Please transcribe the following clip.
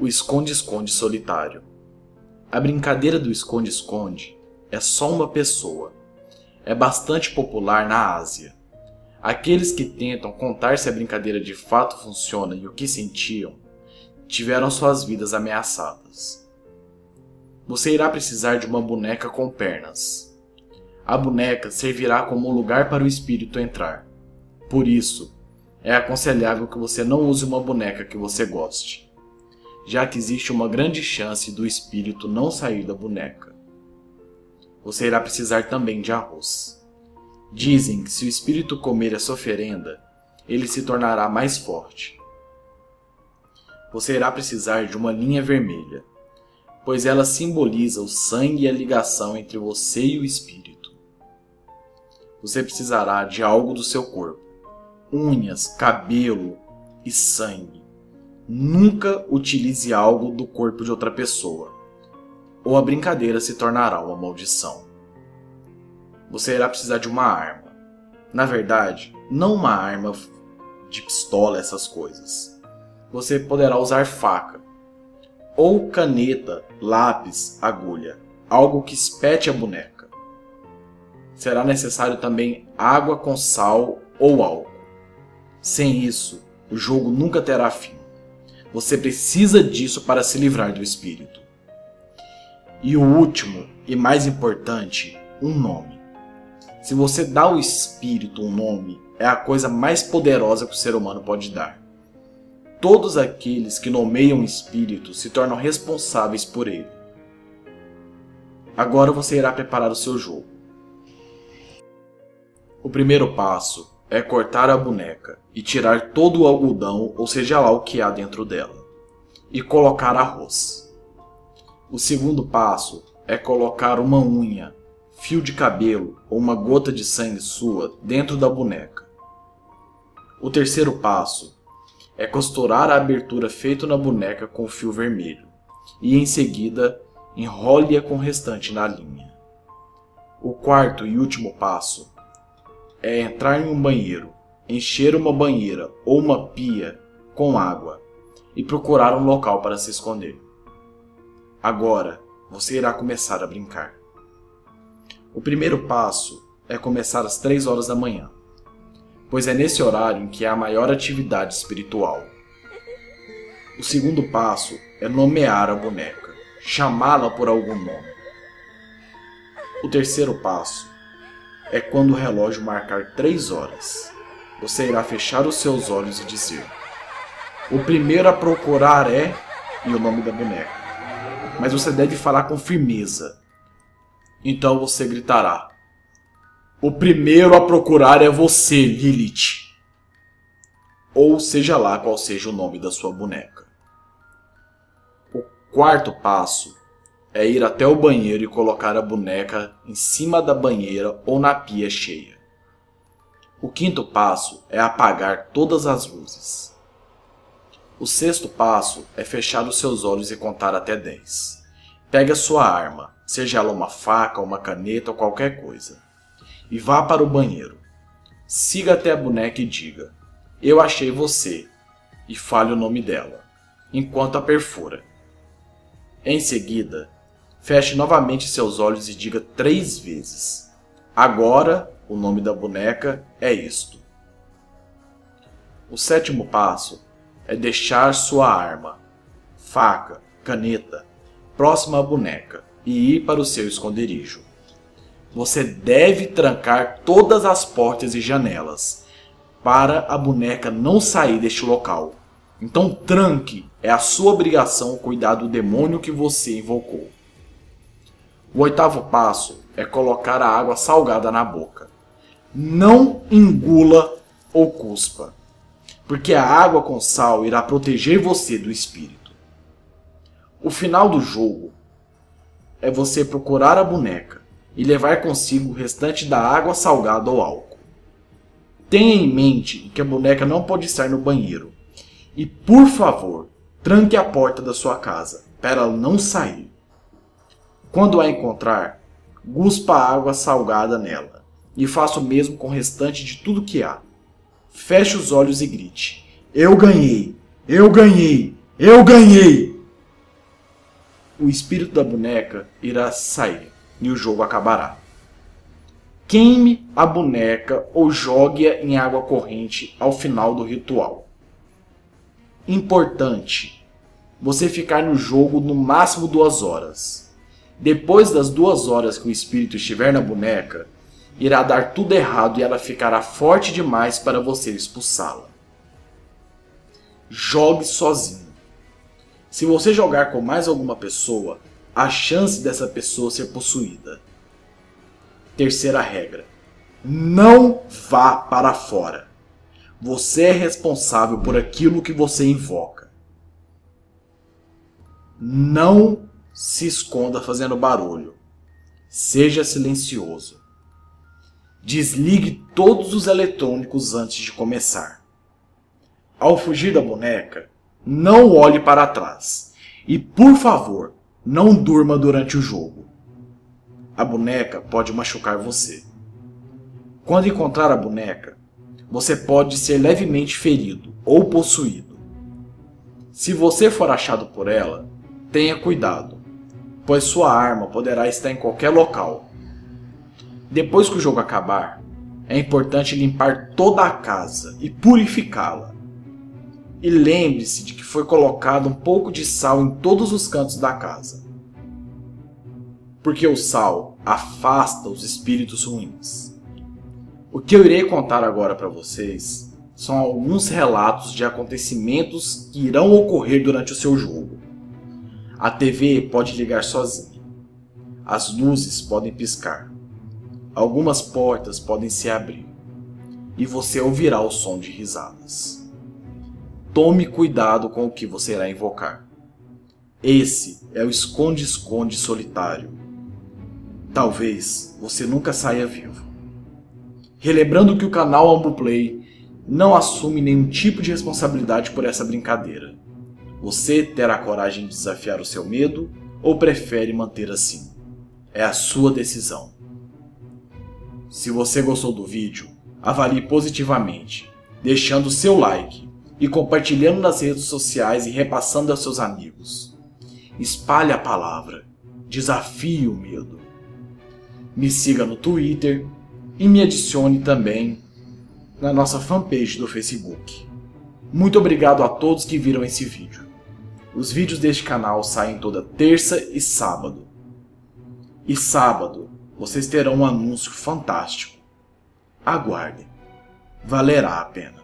O esconde-esconde solitário. A brincadeira do esconde-esconde é só uma pessoa. É bastante popular na Ásia. Aqueles que tentam contar se a brincadeira de fato funciona e o que sentiam, tiveram suas vidas ameaçadas. Você irá precisar de uma boneca com pernas. A boneca servirá como lugar para o espírito entrar. Por isso, é aconselhável que você não use uma boneca que você goste já que existe uma grande chance do espírito não sair da boneca. Você irá precisar também de arroz. Dizem que se o espírito comer essa oferenda, ele se tornará mais forte. Você irá precisar de uma linha vermelha, pois ela simboliza o sangue e a ligação entre você e o espírito. Você precisará de algo do seu corpo: unhas, cabelo e sangue Nunca utilize algo do corpo de outra pessoa, ou a brincadeira se tornará uma maldição. Você irá precisar de uma arma. Na verdade, não uma arma de pistola, essas coisas. Você poderá usar faca, ou caneta, lápis, agulha, algo que espete a boneca. Será necessário também água com sal ou álcool. Sem isso, o jogo nunca terá fim. Você precisa disso para se livrar do espírito. E o último e mais importante, um nome. Se você dá ao espírito um nome, é a coisa mais poderosa que o ser humano pode dar. Todos aqueles que nomeiam espírito se tornam responsáveis por ele. Agora você irá preparar o seu jogo. O primeiro passo é cortar a boneca e tirar todo o algodão, ou seja lá o que há dentro dela, e colocar arroz. O segundo passo é colocar uma unha, fio de cabelo ou uma gota de sangue sua dentro da boneca. O terceiro passo é costurar a abertura feita na boneca com fio vermelho e em seguida enrole-a com o restante na linha. O quarto e último passo é entrar em um banheiro, encher uma banheira ou uma pia com água e procurar um local para se esconder. Agora você irá começar a brincar. O primeiro passo é começar às 3 horas da manhã, pois é nesse horário em que há a maior atividade espiritual. O segundo passo é nomear a boneca, chamá-la por algum nome. O terceiro passo é quando o relógio marcar três horas. Você irá fechar os seus olhos e dizer: O primeiro a procurar é. e o nome da boneca. Mas você deve falar com firmeza. Então você gritará: O primeiro a procurar é você, Lilith. Ou seja lá qual seja o nome da sua boneca. O quarto passo é ir até o banheiro e colocar a boneca em cima da banheira ou na pia cheia. O quinto passo é apagar todas as luzes. O sexto passo é fechar os seus olhos e contar até 10. Pegue a sua arma, seja ela uma faca, uma caneta ou qualquer coisa, e vá para o banheiro. Siga até a boneca e diga: Eu achei você, e fale o nome dela, enquanto a perfura. Em seguida, Feche novamente seus olhos e diga três vezes: Agora o nome da boneca é isto. O sétimo passo é deixar sua arma, faca, caneta, próxima à boneca e ir para o seu esconderijo. Você deve trancar todas as portas e janelas para a boneca não sair deste local. Então tranque, é a sua obrigação cuidar do demônio que você invocou. O oitavo passo é colocar a água salgada na boca. Não engula ou cuspa, porque a água com sal irá proteger você do espírito. O final do jogo é você procurar a boneca e levar consigo o restante da água salgada ou álcool. Tenha em mente que a boneca não pode estar no banheiro. E, por favor, tranque a porta da sua casa para ela não sair. Quando a encontrar, guspa água salgada nela, e faça o mesmo com o restante de tudo que há. Feche os olhos e grite: Eu ganhei! Eu ganhei! Eu ganhei! o espírito da boneca irá sair e o jogo acabará. Queime a boneca ou jogue-a em água corrente ao final do ritual. Importante: você ficar no jogo no máximo duas horas. Depois das duas horas que o espírito estiver na boneca, irá dar tudo errado e ela ficará forte demais para você expulsá-la. Jogue sozinho. Se você jogar com mais alguma pessoa, a chance dessa pessoa ser possuída. Terceira regra: não vá para fora. Você é responsável por aquilo que você invoca. Não se esconda fazendo barulho. Seja silencioso. Desligue todos os eletrônicos antes de começar. Ao fugir da boneca, não olhe para trás. E por favor, não durma durante o jogo. A boneca pode machucar você. Quando encontrar a boneca, você pode ser levemente ferido ou possuído. Se você for achado por ela, tenha cuidado, pois sua arma poderá estar em qualquer local. Depois que o jogo acabar, é importante limpar toda a casa e purificá-la. E lembre-se de que foi colocado um pouco de sal em todos os cantos da casa. Porque o sal afasta os espíritos ruins. O que eu irei contar agora para vocês são alguns relatos de acontecimentos que irão ocorrer durante o seu jogo. A TV pode ligar sozinha. As luzes podem piscar. Algumas portas podem se abrir. E você ouvirá o som de risadas. Tome cuidado com o que você irá invocar. Esse é o esconde-esconde solitário. Talvez você nunca saia vivo. Relembrando que o canal Ambuplay não assume nenhum tipo de responsabilidade por essa brincadeira. Você terá coragem de desafiar o seu medo ou prefere manter assim? É a sua decisão. Se você gostou do vídeo, avalie positivamente, deixando seu like e compartilhando nas redes sociais e repassando aos seus amigos. Espalhe a palavra. Desafie o medo. Me siga no Twitter e me adicione também na nossa fanpage do Facebook. Muito obrigado a todos que viram esse vídeo. Os vídeos deste canal saem toda terça e sábado. E sábado vocês terão um anúncio fantástico. Aguardem. Valerá a pena.